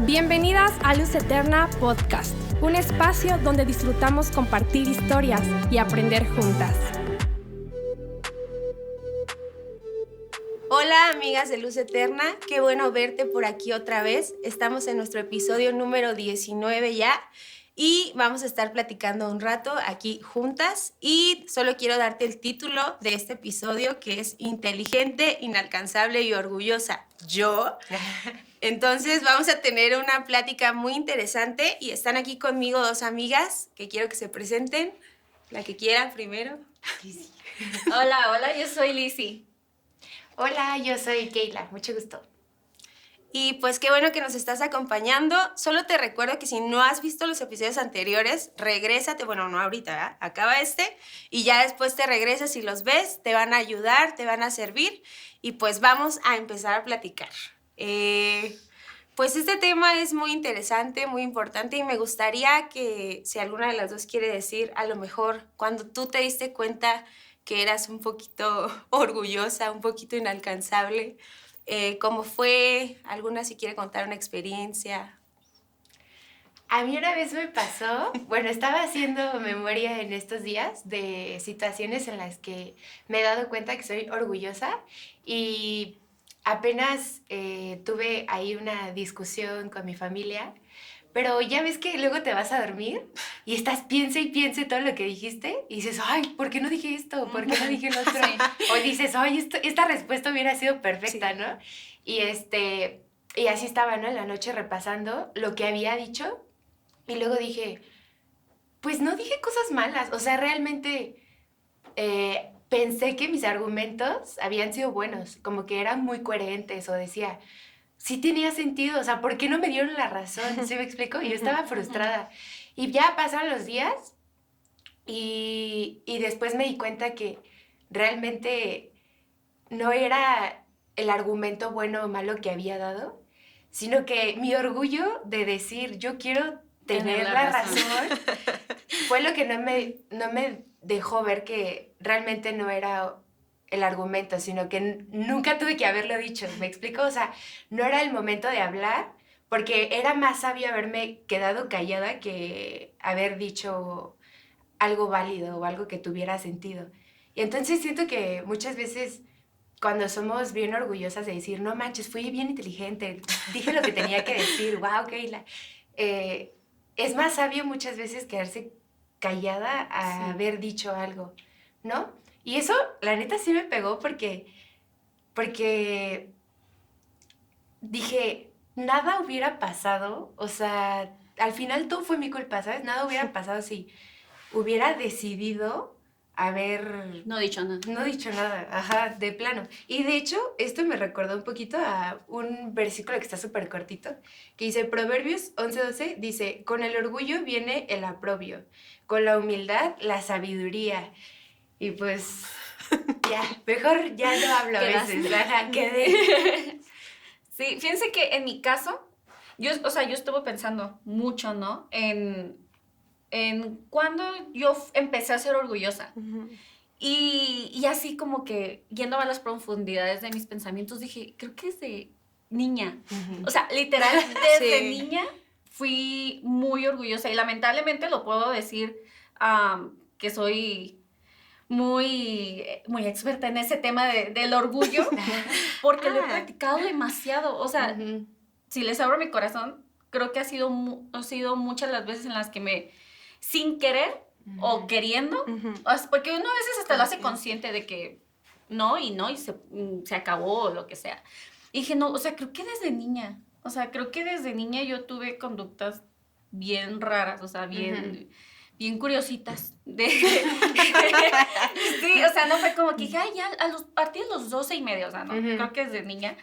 Bienvenidas a Luz Eterna Podcast, un espacio donde disfrutamos compartir historias y aprender juntas. Hola amigas de Luz Eterna, qué bueno verte por aquí otra vez. Estamos en nuestro episodio número 19 ya y vamos a estar platicando un rato aquí juntas y solo quiero darte el título de este episodio que es Inteligente, Inalcanzable y Orgullosa. Yo. Entonces vamos a tener una plática muy interesante y están aquí conmigo dos amigas que quiero que se presenten. La que quieran primero. Hola, hola, yo soy Lizzy. Hola, yo soy Keila, mucho gusto. Y pues qué bueno que nos estás acompañando. Solo te recuerdo que si no has visto los episodios anteriores, regrésate, bueno, no ahorita, ¿verdad? acaba este y ya después te regresas y los ves, te van a ayudar, te van a servir y pues vamos a empezar a platicar. Eh, pues este tema es muy interesante, muy importante y me gustaría que si alguna de las dos quiere decir, a lo mejor cuando tú te diste cuenta que eras un poquito orgullosa, un poquito inalcanzable, eh, ¿Cómo fue? ¿Alguna si quiere contar una experiencia? A mí una vez me pasó, bueno, estaba haciendo memoria en estos días de situaciones en las que me he dado cuenta que soy orgullosa y apenas eh, tuve ahí una discusión con mi familia pero ya ves que luego te vas a dormir y estás piensa y piensa todo lo que dijiste y dices, ay, ¿por qué no dije esto? ¿Por qué no dije lo otro? O dices, ay, esta respuesta hubiera sido perfecta, ¿no? Y, este, y así estaba, ¿no? En la noche repasando lo que había dicho y luego dije, pues no dije cosas malas, o sea, realmente eh, pensé que mis argumentos habían sido buenos, como que eran muy coherentes o decía, sí tenía sentido, o sea, ¿por qué no me dieron la razón? ¿Se me explico? Y yo estaba frustrada. Y ya pasaron los días y, y después me di cuenta que realmente no era el argumento bueno o malo que había dado, sino que mi orgullo de decir yo quiero tener, la, razón. razón, fue lo que no me, no me dejó ver que realmente no era el argumento, sino que nunca tuve que haberlo dicho, ¿me explico? O sea, no era el momento de hablar, porque era más sabio haberme quedado callada que haber dicho algo válido o algo que tuviera sentido. Y entonces siento que muchas veces cuando somos bien orgullosas de decir, no manches, fui bien inteligente, dije lo que tenía que decir, wow, Keila, eh, es más sabio muchas veces quedarse callada a haber dicho algo, ¿no? Y eso, la neta, sí me pegó porque, porque dije, nada hubiera pasado, o sea, al final todo fue mi culpa, ¿sabes? Nada hubiera pasado si hubiera decidido haber... No dicho nada. No dicho nada, ajá, de plano. Y de hecho, esto me recordó un poquito a un versículo que está súper cortito, que dice, Proverbios 11:12, dice, con el orgullo viene el aprobio, con la humildad la sabiduría y pues, ya, mejor ya no hablo a veces. quedé. sí, fíjense que en mi caso, yo, o sea, yo estuve pensando mucho, ¿no? En, en cuando yo empecé a ser orgullosa. y, y, así como que yendo a las profundidades de mis pensamientos, dije, creo que desde niña. O sea, literal, desde niña fui muy orgullosa y lamentablemente lo puedo decir que soy muy, muy experta en ese tema del orgullo, porque lo he ah. practicado demasiado. O sea, si les abro mi corazón, creo que ha sido, ha sido muchas las veces en las que me, sin querer o queriendo, porque uno a veces hasta lo hace consciente de que no y no y se, mm, se acabó o lo que sea. Y dije, no, o sea, creo que desde niña, o sea, creo que desde niña yo tuve conductas bien raras, o sea, bien bien curiositas. De, sí, o sea, no fue como que dije, ay, ya a, los, partir de los 12 y medio, o sea, no, creo que desde niña.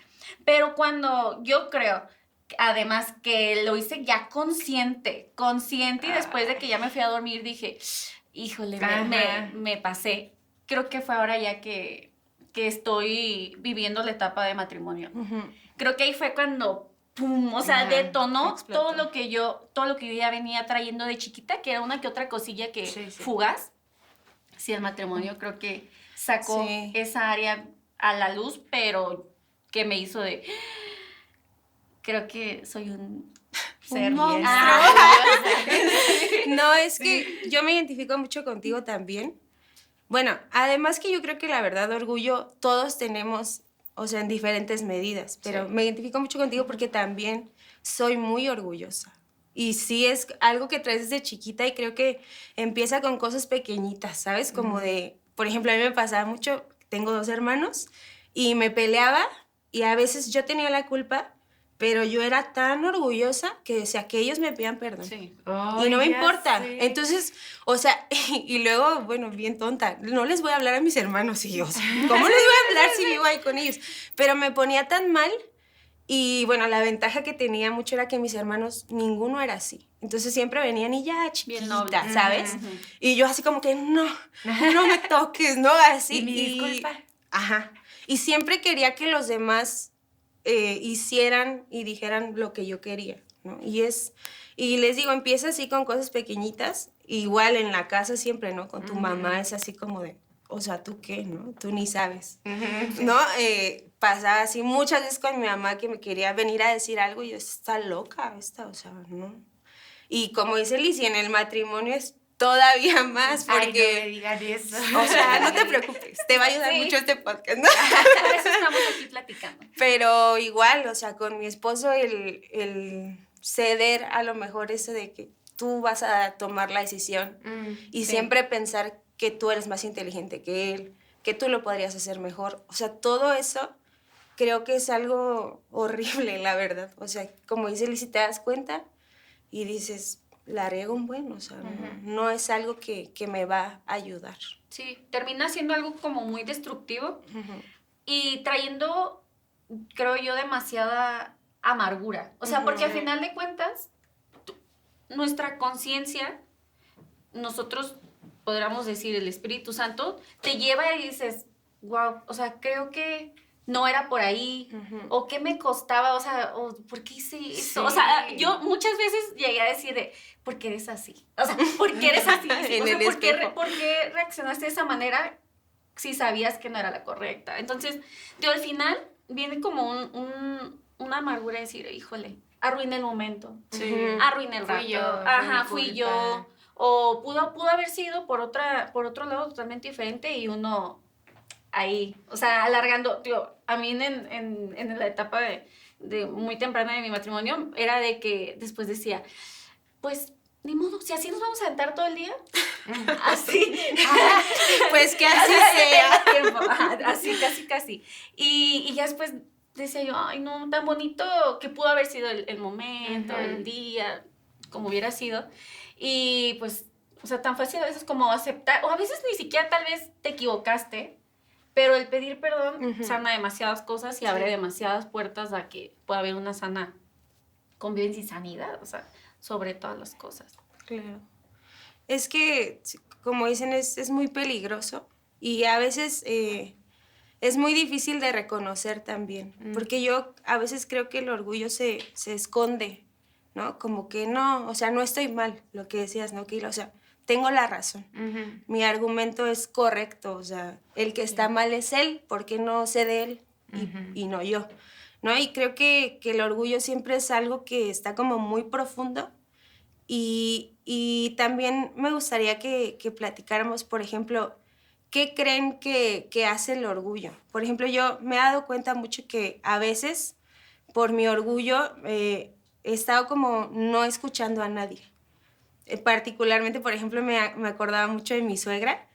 Pero cuando yo creo, además que lo hice ya consciente, consciente y después de que ya me fui a dormir dije, híjole, me, me, pasé. Creo que fue ahora ya que, que estoy viviendo la etapa de matrimonio. Creo que ahí fue cuando pum, o sea, detonó todo lo que yo, todo lo que yo ya venía trayendo de chiquita, que era una que otra cosilla que fugas. Sí, el matrimonio creo que sacó esa área a la luz, pero que me hizo de creo que soy un ser monstruo. bien. no, es que yo me identifico mucho contigo también. Bueno, además que yo creo que la verdad, orgullo, todos tenemos, o sea, en diferentes medidas, pero Sí. me identifico mucho contigo porque también soy muy orgullosa. Y sí es algo que traes desde chiquita y creo que empieza con cosas pequeñitas, ¿sabes? Como de, por ejemplo, a mí me pasaba mucho, tengo dos hermanos y me peleaba y a veces yo tenía la culpa, pero yo era tan orgullosa que decía que ellos me pidan perdón. Sí. Y no me importa. Entonces, o sea, y luego, bueno, bien tonta, no les voy a hablar a mis hermanos y yo, o sea, ¿cómo les voy a hablar si vivo ahí con ellos? Pero me ponía tan mal y bueno, la ventaja que tenía mucho era que mis hermanos, ninguno era así. Entonces siempre venían y ya chiquita. ¿sabes? Ujú. Y yo así como que, no, no me toques, ¿no? Así. Y mi disculpa. Ajá. Y siempre quería que los demás eh, hicieran y dijeran lo que yo quería, ¿no? Y es, y les digo, empieza así con cosas pequeñitas, igual en la casa siempre, ¿no? Con tu mamá es así como de, o sea, ¿tú qué, no? Tú ni sabes, ¿no? Eh, pasaba así muchas veces con mi mamá que me quería venir a decir algo y yo, está loca esta, o sea, ¿no? Y como dice Lizy, en el matrimonio es todavía más Ay, no me porque... digan eso. O sea, no te preocupes, te va a ayudar Sí. mucho este podcast, ¿no? Por eso estamos aquí platicando. Pero igual, o sea, con mi esposo el, el ceder a lo mejor eso de que tú vas a tomar la decisión Mm, y Sí. siempre pensar que tú eres más inteligente que él, que tú lo podrías hacer mejor. O sea, todo eso creo que es algo horrible, la verdad. O sea, como dice Lizy, te das cuenta y dices, la riego un buen, o sea, no, no es algo que, que me va a ayudar. Sí, termina siendo algo como muy destructivo y trayendo, creo yo, demasiada amargura. O sea, porque al final de cuentas, tu- nuestra conciencia, nosotros podríamos decir el Espíritu Santo, te lleva y dices, wow, o sea, creo que no era por ahí, o qué me costaba, o sea, o por qué hice eso. O Sí. sea, yo muchas veces llegué a decir de, ¿por qué eres así? O sea, ¿por qué eres así? En o sea, el ¿por, qué, por qué reaccionaste de esa manera si sabías que no era la correcta? Entonces, yo al final viene como un, un- una amargura de decir, híjole, arruiné el momento, Sí. arruiné el Fui rato, yo, fue ajá, fui yo, o pudo, pudo haber sido por, otra, por otro lado totalmente diferente y uno ahí, o sea, alargando, tío, a mí en, en, en la etapa de, de muy temprana de mi matrimonio era de que después decía, pues, ni modo, si así nos vamos a aventar todo el día, así, Pues que así sea. tenga tiempo, ajá, así, casi, casi. Y, y ya después decía yo, ay, no, tan bonito que pudo haber sido el, el momento, el día, como hubiera sido. Y pues, o sea, tan fácil a veces como aceptar, o a veces ni siquiera tal vez te equivocaste, pero el pedir perdón sana demasiadas cosas y abre demasiadas puertas a que pueda haber una sana convivencia y sanidad, o sea, sobre todas las cosas. Claro. Es que, como dicen, es, es muy peligroso y a veces eh, es muy difícil de reconocer también, Mm. porque yo a veces creo que el orgullo se, se esconde, ¿no? Como que no, o sea, no estoy mal, lo que decías, ¿no? Que, o sea, tengo la razón. Mi argumento es correcto, o sea, el que está mal es él, porque no sé de él y no yo, ¿no? Y creo que, que el orgullo siempre es algo que está como muy profundo y, y también me gustaría que, que platicáramos, por ejemplo, ¿qué creen que, que hace el orgullo? Por ejemplo, yo me he dado cuenta mucho que a veces, por mi orgullo, eh, he estado como no escuchando a nadie. Eh, particularmente, por ejemplo, me, me acordaba mucho de mi suegra.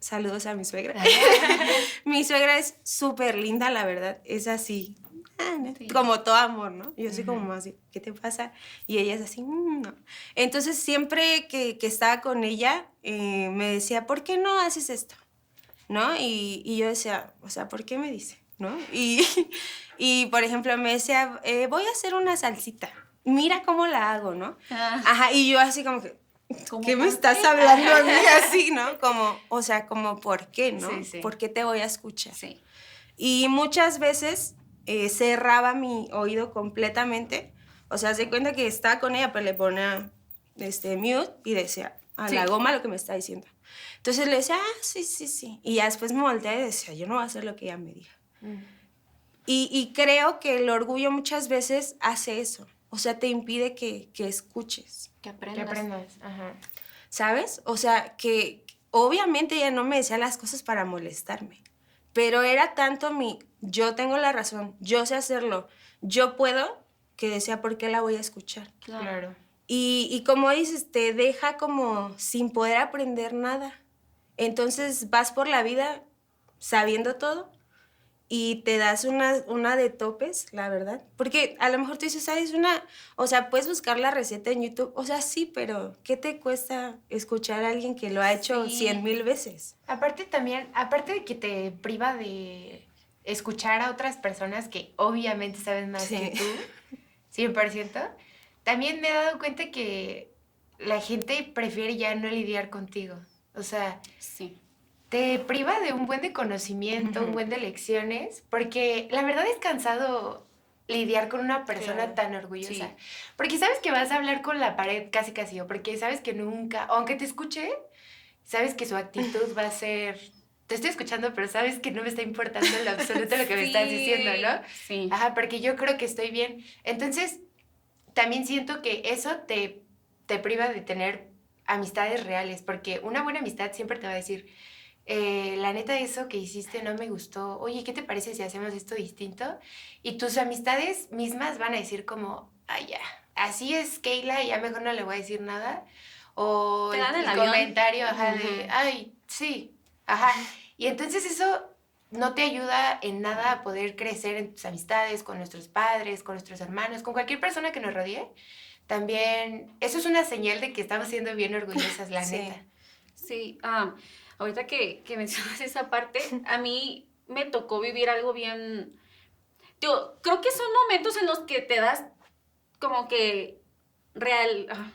Saludos a mi suegra. mi suegra es súper linda, la verdad. Es así, ah, como todo amor, ¿no? Yo soy como así, ¿qué te pasa? Y ella es así, "Mm, no. Entonces, siempre que, que estaba con ella, eh, me decía, ¿por qué no haces esto? ¿No? Y, y yo decía, o sea, ¿por qué me dice? ¿No? Y, y por ejemplo, me decía, eh, voy a hacer una salsita. Mira cómo la hago, ¿no? Ajá, y yo así como que, ¿Cómo ¿qué me estás qué? hablando a mí así, no? Como, o sea, como, ¿por qué, no? Sí, sí. ¿Por qué te voy a escuchar? Sí. Y muchas veces eh, cerraba mi oído completamente. O sea, se cuenta que estaba con ella, pero le ponía este, mute y decía a la goma lo que me está diciendo. Entonces le decía, ah, sí, sí, sí. Y ya después me volteé y decía, yo no voy a hacer lo que ella me diga. Mm. Y, y creo que el orgullo muchas veces hace eso. o sea, te impide que, que escuches, Que Que aprendas. Ajá. ¿sabes? O sea, que obviamente ella no me decía las cosas para molestarme, pero era tanto mi, yo tengo la razón, yo sé hacerlo, yo puedo, que decía, ¿por qué la voy a escuchar? Claro. Claro. Y, y como dices, te deja como sin poder aprender nada. Entonces vas por la vida sabiendo todo y te das una, una de topes, la verdad. Porque a lo mejor tú dices, ¿sabes? Una, o sea, puedes buscar la receta en YouTube. O sea, sí, pero ¿qué te cuesta escuchar a alguien que lo ha hecho Sí. cien mil veces? Aparte también, aparte de que te priva de escuchar a otras personas que obviamente saben más Sí. que tú, 100%, también me he dado cuenta que la gente prefiere ya no lidiar contigo. O sea, Sí. Te priva de un buen de conocimiento, un buen de lecciones, porque la verdad es cansado lidiar con una persona Claro. tan orgullosa. Sí. Porque sabes que vas a hablar con la pared casi casi, o porque sabes que nunca, aunque te escuche, sabes que su actitud va a ser, te estoy escuchando, pero sabes que no me está importando en lo absoluto lo que me estás diciendo, ¿no? Sí. Ajá, porque yo creo que estoy bien. Entonces, también siento que eso te, te priva de tener amistades reales, porque una buena amistad siempre te va a decir, eh, la neta, eso que hiciste no me gustó, oye, ¿qué te parece si hacemos esto distinto? Y tus amistades mismas van a decir como, ay, ya, así es Keila ya mejor no le voy a decir nada. O Te dan el, el comentario, ajá, de, ay, sí, ajá. Y entonces eso no te ayuda en nada a poder crecer en tus amistades, con nuestros padres, con nuestros hermanos, con cualquier persona que nos rodee. También, eso es una señal de que estamos siendo bien orgullosas, la Sí. neta. Sí, ah, ahorita que, que mencionas esa parte, a mí me tocó vivir algo bien... Yo creo que son momentos en los que te das como que real, ah,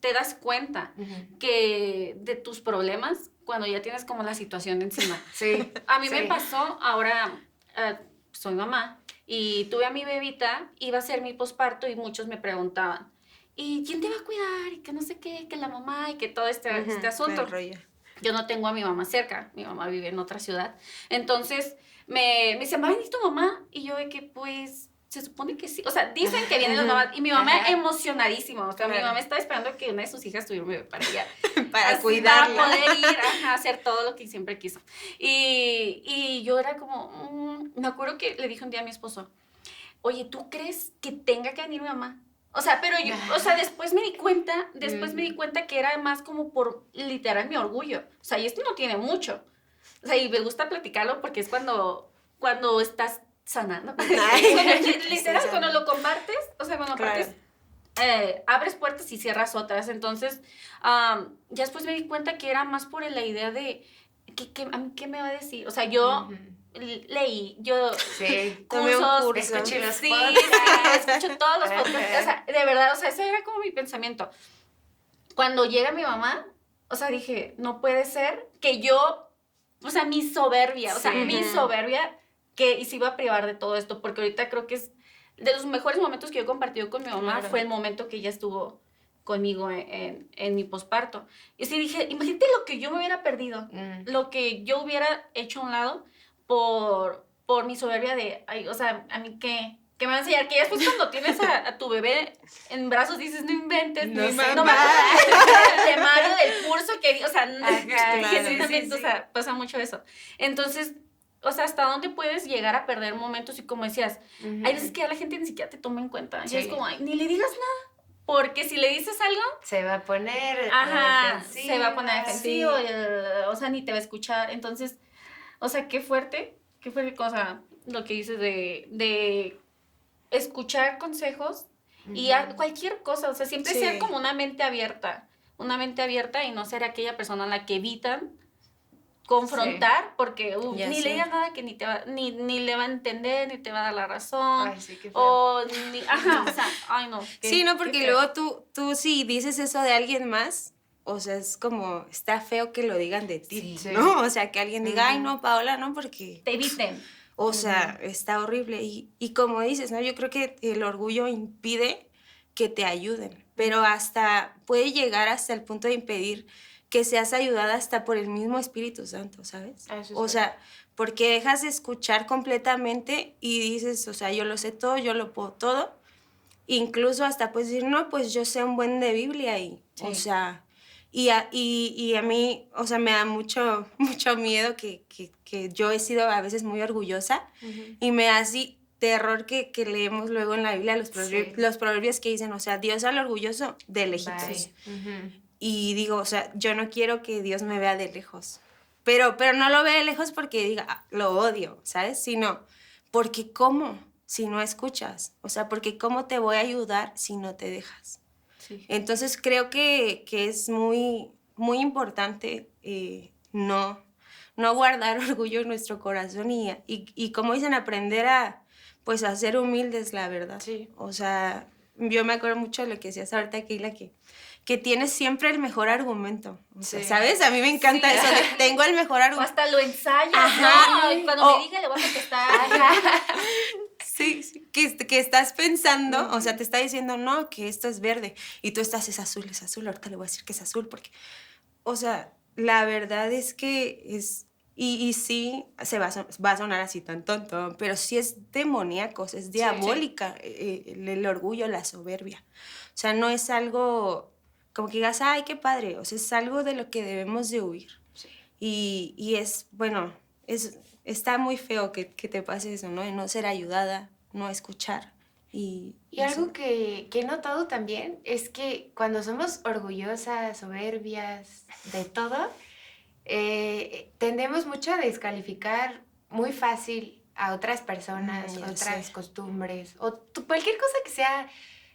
te das cuenta que de tus problemas cuando ya tienes como la situación encima. Sí. A mí me pasó, ahora eh, soy mamá y tuve a mi bebita, iba a ser mi posparto y muchos me preguntaban, ¿y quién te va a cuidar? Y que no sé qué, que la mamá y que todo este, este asunto. el rollo. Yo no tengo a mi mamá cerca, mi mamá vive en otra ciudad. Entonces me, me dicen, ¿va a venir tu mamá? Y yo de que pues... Se supone que sí. O sea, dicen que vienen las mamás. Y mi mamá Ajá. emocionadísima. O sea, mi mamá estaba esperando que una de sus hijas tuviera un bebé para ella Para así, cuidarla. Para poder ir a hacer todo lo que siempre quiso. Y, y yo era como, mm, me acuerdo que le dije un día a mi esposo, oye, ¿tú crees que tenga que venir mi mamá? O sea, pero yo, o sea, después me di cuenta, después me di cuenta que era más como por literal mi orgullo. O sea, y esto no tiene mucho. O sea, y me gusta platicarlo porque es cuando, cuando estás sanando. Literal, cuando lo compartes, o sea, cuando Claro. compartes eh, abres puertas y cierras otras. Entonces, am, ya después me di cuenta que era más por la idea de, ¿qué, qué, a mí qué me va a decir? O sea, yo leí, yo Sí. Tomé un cursos, curso. Escuché los sí, escucho todos los podcasts. O sea, de verdad, o sea, ese era como mi pensamiento. Cuando llega mi mamá, o sea, dije, no puede ser que yo, o sea, mi soberbia, o sea, Sí. mi soberbia, que y se iba a privar de todo esto, porque ahorita creo que es de los mejores momentos que yo he compartido con mi mamá, Claro. fue el momento que ella estuvo conmigo en, en, en mi posparto. Y sí dije, imagínate lo que yo me hubiera perdido Mm. lo que yo hubiera hecho a un lado por, por mi soberbia de, ay, o sea, a mí qué, ¿qué me va a enseñar? Que ya después cuando tienes a, a tu bebé en brazos dices, no inventes, No sé no me nada". acuerdo del curso que o sea, Ajá, que claro. genuinamente, Sí, sí, o sea, pasa mucho eso. Entonces, o sea, ¿hasta dónde puedes llegar a perder momentos? Y como decías, Ujú. hay veces que a la gente ni siquiera te toma en cuenta. Y Sí. es como, ay, ni le digas nada. Porque si le dices algo, Se va a poner. Ajá, se va a poner sí. defensivo, eh, o sea, ni te va a escuchar. Entonces, o sea, qué fuerte, qué fuerte cosa lo que dices de, de escuchar consejos y a- cualquier cosa, o sea, siempre Sí. ser como una mente abierta, una mente abierta y no ser aquella persona a la que evitan confrontar porque uh, ni sé. le digas nada que ni te va, ni, ni le va a entender, ni te va a dar la razón. Ay, sí, qué feo. o ni, ajá, o sea, ay no. qué- Sí, no, porque luego tú, tú si dices eso de alguien más, o sea, es como, está feo que lo digan de ti, Sí. ¿no? O sea, que alguien diga, ay, no, Paola, no, porque, te eviten. o sea, está horrible. Y, y como dices, ¿no? Yo creo que el orgullo impide que te ayuden, pero hasta puede llegar hasta el punto de impedir que seas ayudada hasta por el mismo Espíritu Santo, ¿sabes? Ah, es O sea, porque dejas de escuchar completamente y dices, o sea, yo lo sé todo, yo lo puedo todo. incluso hasta pues decir, no, pues yo sé un buen de Biblia y, o sea, y a, y, y a mí, o sea, me da mucho, mucho miedo que, que, que yo he sido a veces muy orgullosa y me da así terror que, que leemos luego en la Biblia los, proverbios, Sí. los proverbios que dicen, o sea, Dios al orgulloso de lejitos. Bye. Ujú. Y digo, o sea, yo no quiero que Dios me vea de lejos. Pero, pero no lo ve de lejos porque diga, "Ah, lo odio, ¿sabes? Sino, porque ¿cómo? Si no escuchas. O sea, porque ¿cómo te voy a ayudar si no te dejas? Sí. Entonces creo que, que es muy, muy importante eh, no, no guardar orgullo en nuestro corazón y, y, y como dicen, aprender a, pues, a ser humildes, la verdad. Sí. O sea, yo me acuerdo mucho de lo que decías ahorita, Keila, que, que tienes siempre el mejor argumento. O sea, Sí. ¿Sabes? A mí me encanta Sí. eso de tengo el mejor O argumento. hasta lo ensayas, Ajá. cuando O- me diga le voy a contestar. Sí, sí, que, que estás pensando, o sea, te está diciendo, no, que esto es verde, y tú estás, es azul, es azul, ahorita le voy a decir que es azul, porque, o sea, la verdad es que es, y, y sí, se va a, son- va a sonar así tan tonto, pero sí es demoníaco, es diabólica eh, el, el orgullo, la soberbia. O sea, no es algo como que digas, ay, qué padre, o sea, es algo de lo que debemos de huir. Y, y es, bueno, es, está muy feo que, que te pase eso, ¿no? De no ser ayudada, no escuchar. Y, Y algo que, que he notado también es que cuando somos orgullosas, soberbias, de todo, eh, tendemos mucho a descalificar muy fácil a otras personas, ya otras sé. costumbres, o cualquier cosa que sea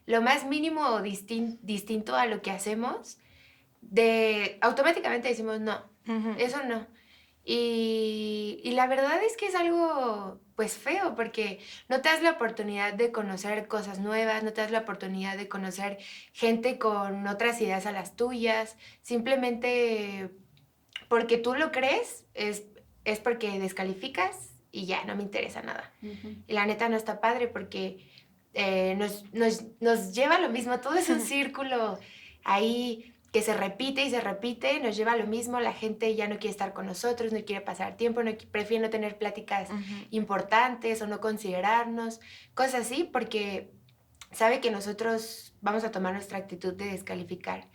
lo más mínimo distin- distinto a lo que hacemos, de automáticamente decimos no, Ujú. eso no. Y, y la verdad es que es algo pues feo porque no te das la oportunidad de conocer cosas nuevas, no te das la oportunidad de conocer gente con otras ideas a las tuyas, simplemente porque tú lo crees es, es porque descalificas y ya no me interesa nada. Y la neta no está padre porque eh, nos, nos, nos lleva a lo mismo, todo es un círculo ahí que se repite y se repite, nos lleva a lo mismo, la gente ya no quiere estar con nosotros, no quiere pasar tiempo, no, prefiere no tener pláticas importantes o no considerarnos, cosas así, porque sabe que nosotros vamos a tomar nuestra actitud de descalificar.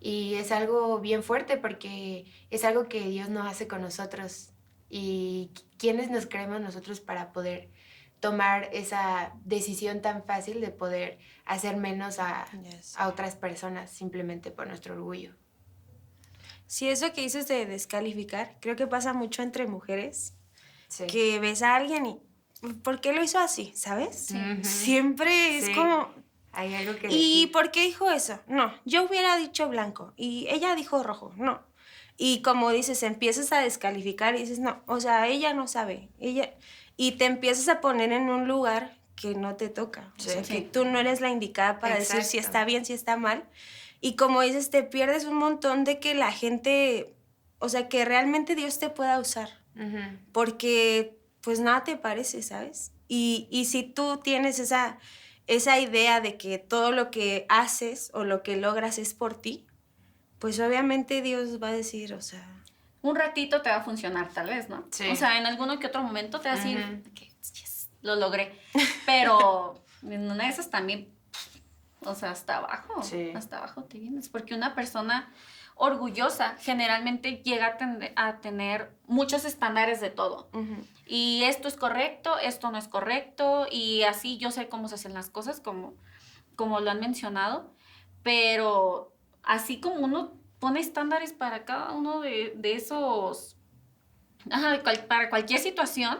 Y es algo bien fuerte porque es algo que Dios no hace con nosotros. Y quiénes nos creemos nosotros para poder tomar esa decisión tan fácil de poder hacer menos a, Yes. a otras personas simplemente por nuestro orgullo. Sí, eso que dices de descalificar, creo que pasa mucho entre mujeres, Sí. que ves a alguien y, ¿por qué lo hizo así? ¿Sabes? Ujú. Siempre es Sí. como, Hay algo que ¿Y decir. por qué dijo eso? No, yo hubiera dicho blanco y ella dijo rojo, no. Y como dices, empiezas a descalificar y dices, no, o sea, ella no sabe, ella y te empiezas a poner en un lugar que no te toca, o Sí. sea, que tú no eres la indicada para decir si está bien, si está mal. Y como dices, te pierdes un montón de que la gente, o sea, que realmente Dios te pueda usar porque pues nada te parece, ¿sabes? Y, y si tú tienes esa, esa idea de que todo lo que haces o lo que logras es por ti, pues obviamente Dios va a decir, o sea, Un ratito te va a funcionar, tal vez, ¿no? Sí. O sea, en alguno que otro momento te va a decir yes, lo logré. Pero en una de esas también, o sea, hasta abajo. Sí. Hasta abajo te vienes. Porque una persona orgullosa generalmente llega a, tener muchos estándares de todo. Y esto es correcto, esto no es correcto, y así yo sé cómo se hacen las cosas, como, como lo han mencionado, pero así como uno pone estándares para cada uno de, de esos, ajá, cual- para cualquier situación,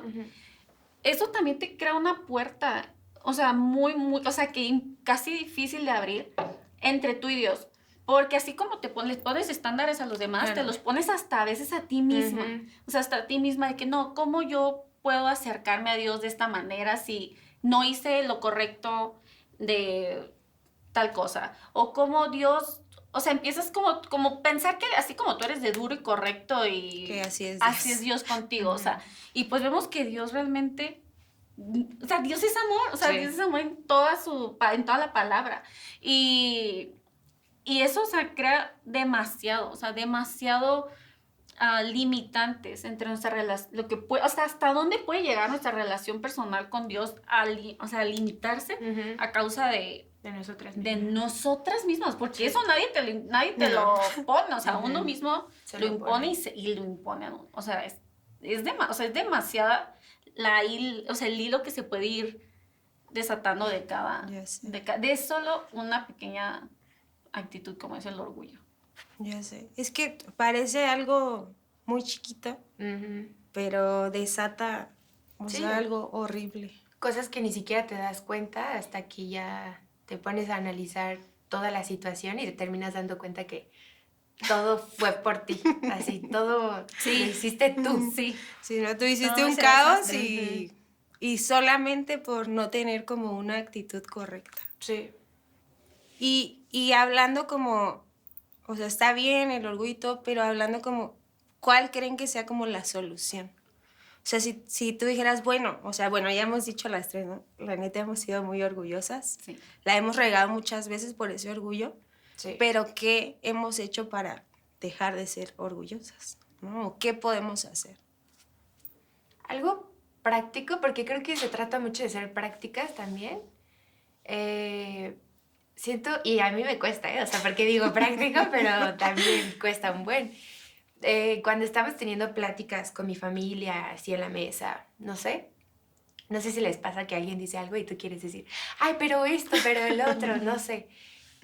eso también te crea una puerta, o sea, muy, muy, o sea, que casi difícil de abrir entre tú y Dios. Porque así como te pones, pones estándares a los demás, te los pones hasta a veces a ti misma. O sea, hasta a ti misma, de que no, ¿cómo yo puedo acercarme a Dios de esta manera si no hice lo correcto de tal cosa? O cómo Dios, o sea, empiezas como, como pensar que así como tú eres de duro y correcto y que así es. así Dios. es Dios contigo, o sea, y pues vemos que Dios realmente, o sea, Dios es amor, o sea, Sí. Dios es amor en toda su, en toda la palabra, y, y eso, o sea, crea demasiado, o sea, demasiado ah, limitantes entre nuestra relación, lo que puede, o sea, hasta dónde puede llegar nuestra relación personal con Dios, a o sea, a limitarse a causa de, De nosotras de mismas. nosotras mismas, porque eso nadie te, lo- nadie te lo pone, o sea, Ujú. uno mismo Se lo lo impone pone. y, se- y lo impone, a uno. o sea, es, es, dema- o sea, es demasiada la hil- o sea, el hilo que se puede ir desatando de cada, de, de solo una pequeña actitud como es el orgullo. Ya sé. Es que parece algo muy chiquito, Ujú. pero desata o Sí. sea, algo horrible. Cosas que ni siquiera te das cuenta hasta que ya te pones a analizar toda la situación y te terminas dando cuenta que todo fue por ti. Así, todo Sí. lo hiciste tú. Sí, Si no, tú hiciste Todo un caos y, y solamente por no tener como una actitud correcta. Sí. Y, y hablando como, o sea, está bien el orgullo y todo, pero hablando como, ¿cuál creen que sea como la solución? O sea, si, si tú dijeras, bueno, o sea, bueno, ya hemos dicho las tres, ¿no? La neta hemos sido muy orgullosas. sí. La hemos regado muchas veces por ese orgullo, Sí. pero ¿qué hemos hecho para dejar de ser orgullosas? ¿no? ¿O ¿Qué podemos hacer? Algo práctico, porque creo que se trata mucho de ser prácticas también. Eh, siento, y a mí me cuesta, ¿eh? O sea, porque digo práctico, pero también cuesta un buen. Eh, cuando estamos teniendo pláticas con mi familia, así en la mesa, no sé, no sé si les pasa que alguien dice algo y tú quieres decir, ay, pero esto, pero el otro, no sé.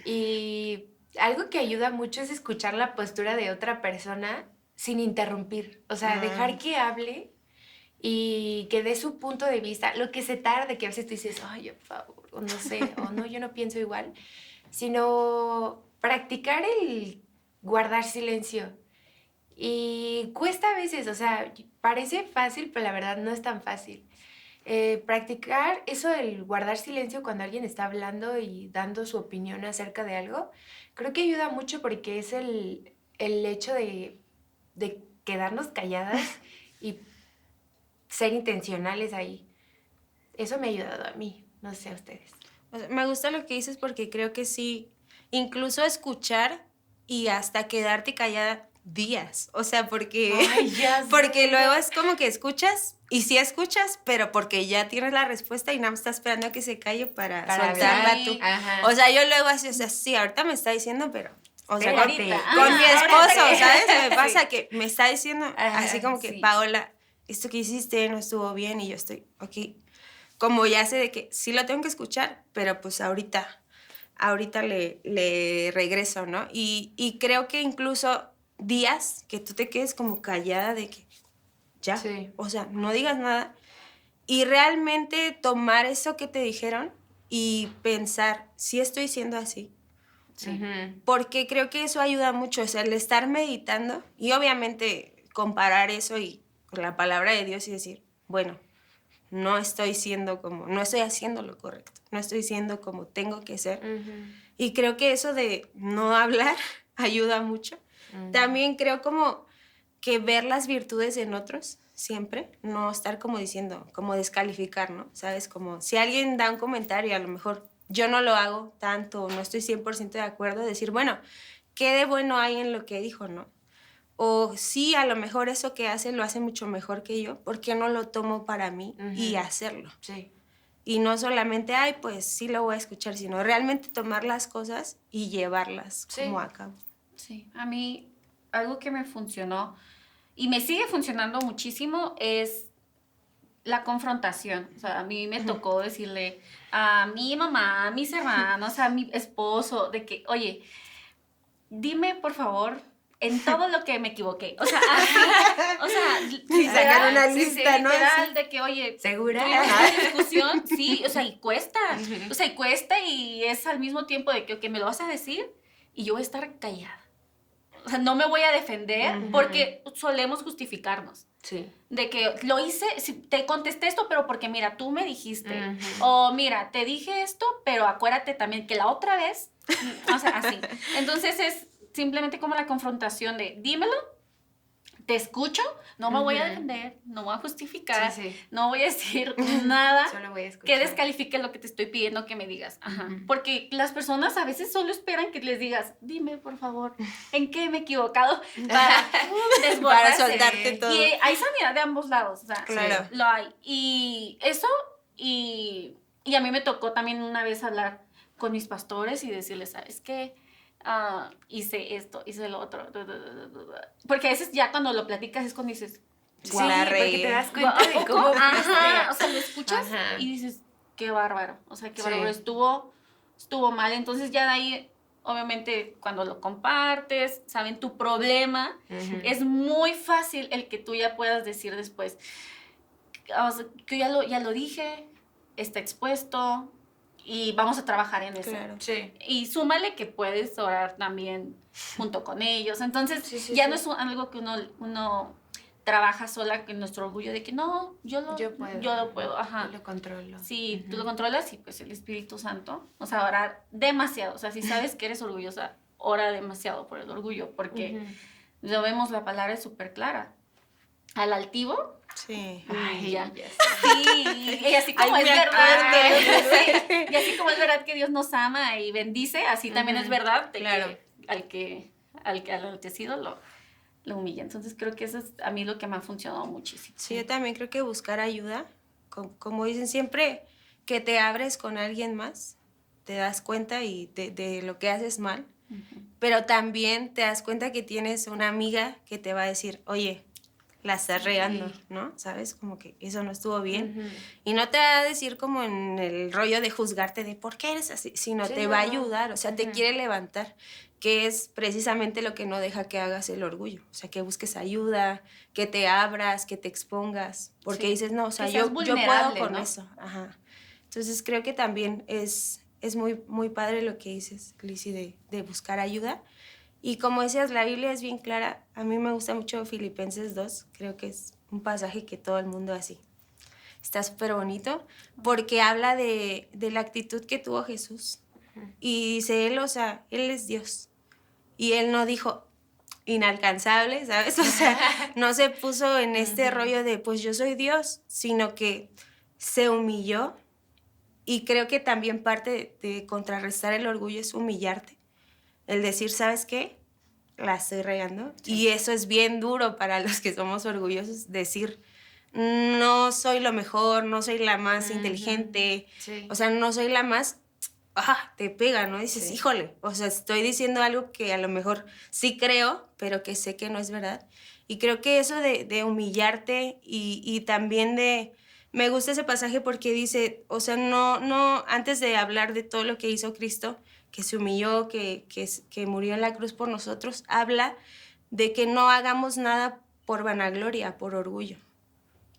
Y algo que ayuda mucho es escuchar la postura de otra persona sin interrumpir, o sea, Ah. dejar que hable y que dé su punto de vista, lo que se tarde, que a veces tú dices, ay, por favor, o no sé, o no, yo no pienso igual, sino practicar el guardar silencio. Y cuesta a veces, o sea, parece fácil, pero la verdad no es tan fácil. Eh, practicar eso del guardar silencio cuando alguien está hablando y dando su opinión acerca de algo, creo que ayuda mucho porque es el, el hecho de, de quedarnos calladas y ser intencionales ahí. Eso me ha ayudado a mí, no sé a ustedes. Me gusta lo que dices porque creo que sí, incluso escuchar y hasta quedarte callada días. O sea, porque, ya porque luego es como que escuchas y sí escuchas, pero porque ya tienes la respuesta y nada más estás esperando a que se calle para, Para soltarla tú. Ajá. O sea, yo luego así, o sea, sí, ahorita me está diciendo, pero, o sea, con, con Ah, mi esposo, que- ¿sabes? Me Sí. pasa que me está diciendo Ajá, así como que, sí. Paola, esto que hiciste no estuvo bien y yo estoy, ok, como ya sé de que sí lo tengo que escuchar, pero pues ahorita, ahorita le, le regreso, ¿no? Y, y creo que incluso días que tú te quedes como callada de que ya, Sí. o sea, no digas nada y realmente tomar eso que te dijeron y pensar, si estoy siendo así, Ujú. porque creo que eso ayuda mucho, o sea, el estar meditando y obviamente comparar eso y con la palabra de Dios y decir, bueno, no estoy siendo como, no estoy haciendo lo correcto, no estoy siendo como tengo que ser. Y creo que eso de no hablar ayuda mucho. También creo como que ver las virtudes en otros siempre, no estar como diciendo, como descalificar, ¿no? ¿Sabes? Como si alguien da un comentario, a lo mejor yo no lo hago tanto, no estoy 100% de acuerdo, decir, bueno, ¿qué de bueno hay en lo que dijo, no? O sí, a lo mejor eso que hace lo hace mucho mejor que yo, ¿por qué no lo tomo para mí y hacerlo? Sí. Y no solamente, ay, pues sí lo voy a escuchar, sino realmente tomar las cosas y llevarlas Sí. como a cabo. Sí, a mí algo que me funcionó y me sigue funcionando muchísimo es la confrontación. O sea, a mí me tocó decirle a mi mamá, a mis hermanos, a mi esposo, de que, oye, dime por favor en todo lo que me equivoqué. O sea, así, o sea, sacar una sí, lista, ¿no? literal, de que, oye, ¿Segura? discusión, sí, o sea, y cuesta, o sea, y cuesta y es al mismo tiempo de que, ok, me lo vas a decir y yo voy a estar callada. O sea, no me voy a defender porque solemos justificarnos. Sí. De que lo hice, te contesté esto, pero porque mira, tú me dijiste. O mira, te dije esto, pero acuérdate también que la otra vez, o sea, así. Entonces es simplemente como la confrontación de, dímelo, te escucho, no me voy a defender, no voy a justificar, Sí, sí. no voy a decir nada Solo voy a que descalifique lo que te estoy pidiendo que me digas. Ajá. Porque las personas a veces solo esperan que les digas, dime por favor, ¿en qué me he equivocado? Para. Para soltarte todo. Y hay sanidad de ambos lados, o sea, Claro. lo hay. Y eso, y, y a mí me tocó también una vez hablar con mis pastores y decirles, ¿sabes qué? Ah, hice esto, hice lo otro. Porque a veces ya cuando lo platicas es cuando dices, Sí, porque te das cuenta de cómo Ajá, o sea, lo escuchas Ajá. y dices, qué bárbaro, o sea, qué Sí. bárbaro, estuvo, estuvo mal. Entonces ya de ahí, obviamente, cuando lo compartes, saben tu problema, es muy fácil el que tú ya puedas decir después, o sea, que ya lo, ya lo dije, está expuesto y vamos a trabajar en eso. Claro. Sí. Y súmale que puedes orar también junto con ellos. Entonces, Sí, sí, ya sí. no es un- algo que uno, uno trabaja sola con nuestro orgullo de que no, yo lo, Yo puedo. yo lo puedo. Ajá. Yo lo controlo. Sí, tú Ujú. lo controlas y pues el Espíritu Santo, o sea, orar demasiado. O sea, si sabes que eres orgullosa, ora demasiado por el orgullo, porque Ujú. lo vemos, la palabra es súper clara. Al altivo, Sí. Ay, sí, y así como Ay, es verdad, sí, y así como es verdad que Dios nos ama y bendice, así también es verdad de claro. que al que al que al altecido lo, lo humilla. Entonces creo que eso es a mí lo que me ha funcionado muchísimo. Sí, yo también creo que buscar ayuda, co- como, dicen siempre, que te abres con alguien más, te das cuenta y de, de lo que haces mal, pero también te das cuenta que tienes una amiga que te va a decir, oye, la estás regando, Sí. ¿no? ¿Sabes? Como que eso no estuvo bien. Y no te va a decir como en el rollo de juzgarte de por qué eres así, sino Sí, te va a ayudar, o sea, te quiere levantar, que es precisamente lo que no deja que hagas el orgullo, o sea, que busques ayuda, que te abras, que te expongas, porque Sí. dices, no, o sea, yo, yo puedo con ¿no? eso. Ajá. Entonces creo que también es, es muy, muy padre lo que dices, Lizzy, de, de buscar ayuda. Y como decías, la Biblia es bien clara. A mí me gusta mucho Filipenses 2. Creo que es un pasaje que todo el mundo así. Está súper bonito porque habla de, de la actitud que tuvo Jesús. Y dice él, o sea, él es Dios. Y él no dijo inalcanzable, ¿sabes? O sea, no se puso en este rollo de, pues yo soy Dios, sino que se humilló. Y creo que también parte de, de contrarrestar el orgullo es humillarte. El decir, ¿sabes qué? La estoy regando. Y eso es bien duro para los que somos orgullosos, decir, no soy lo mejor, no soy la más inteligente, Sí. o sea, no soy la más, ah, te pega, ¿no? Dices, Sí. híjole, o sea, estoy diciendo algo que a lo mejor sí creo, pero que sé que no es verdad. Y creo que eso de, de humillarte y, y también de, me gusta ese pasaje porque dice, o sea, no, no, antes de hablar de todo lo que hizo Cristo, que se humilló, que, que, que murió en la cruz por nosotros, habla de que no hagamos nada por vanagloria, por orgullo,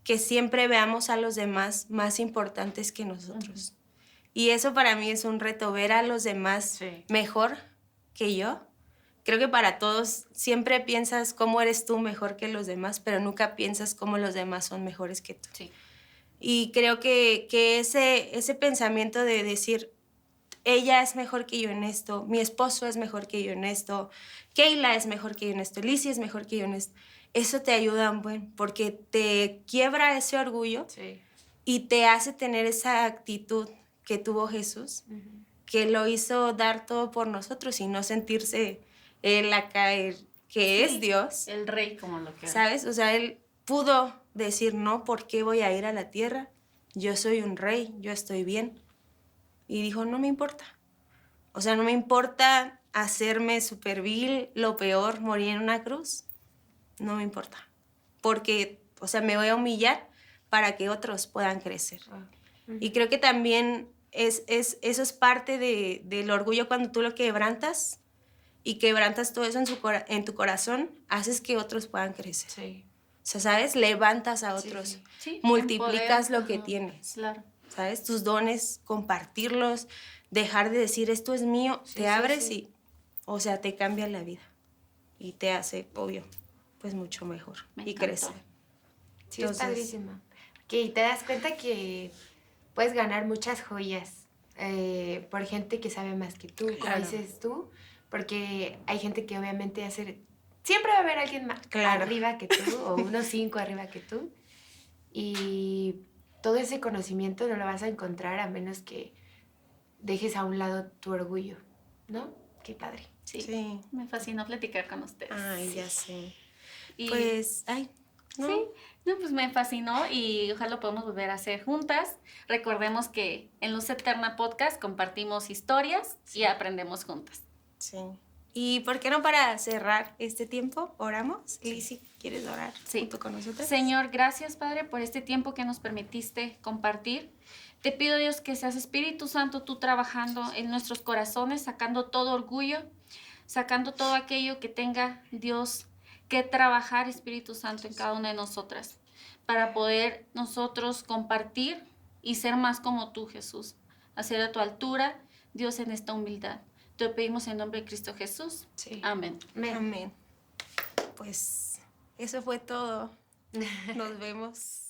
que siempre veamos a los demás más importantes que nosotros. Y eso para mí es un reto, ver a los demás Sí. mejor que yo. Creo que para todos siempre piensas cómo eres tú mejor que los demás, pero nunca piensas cómo los demás son mejores que tú. Sí. Y creo que, que ese, ese pensamiento de decir, ella es mejor que yo en esto, mi esposo es mejor que yo en esto, Keila es mejor que yo en esto, Lizzie es mejor que yo en esto, eso te ayuda un buen, porque te quiebra ese orgullo Sí. y te hace tener esa actitud que tuvo Jesús, que lo hizo dar todo por nosotros y no sentirse él acá, el que Sí. es Dios. El rey como lo que ¿Sabes? O sea, él pudo decir, no, ¿por qué voy a ir a la tierra? Yo soy un rey, yo estoy bien. Y dijo, no me importa. O sea, no me importa hacerme super vil, lo peor, morir en una cruz. No me importa. Porque, o sea, me voy a humillar para que otros puedan crecer. Wow. Y creo que también es, es, eso es parte de, del orgullo cuando tú lo quebrantas y quebrantas todo eso en, su cora- en tu corazón, haces que otros puedan crecer. Sí. O sea, ¿sabes? Levantas a otros, sí. Sí, multiplicas lo que ajá, tienes, Claro. ¿Sabes? Tus dones, compartirlos, dejar de decir esto es mío, Sí, te abres sí. y, o sea, te cambia la vida y te hace, obvio, pues mucho mejor Me y crecer. Sí, es Entonces- padrísimo. Que te das cuenta que puedes ganar muchas joyas eh, por gente que sabe más que tú, como Claro. dices tú, porque hay gente que obviamente hace... Siempre va a haber alguien más Claro. arriba que tú, o unos cinco arriba que tú, y todo ese conocimiento no lo vas a encontrar a menos que dejes a un lado tu orgullo, ¿no? Qué padre. Sí. Sí. Me fascinó platicar con ustedes. Ay, ya sé. Y Pues, ay, ¿no? Sí, no, pues me fascinó y ojalá lo podamos volver a hacer juntas. Recordemos que en Luz Eterna Podcast compartimos historias y aprendemos juntas. Sí. ¿Y por qué no para cerrar este tiempo oramos? Lizzy, ¿quieres orar Sí. junto con nosotros? Señor, gracias Padre por este tiempo que nos permitiste compartir. Te pido Dios que seas Espíritu Santo tú trabajando en nuestros corazones, sacando todo orgullo, sacando todo aquello que tenga Dios que trabajar Espíritu Santo en cada una de nosotras, para poder nosotros compartir y ser más como tú Jesús, hacer a tu altura, Dios en esta humildad. Te lo pedimos en nombre de Cristo Jesús. Sí. Amén. Amén. Pues eso fue todo. Nos vemos.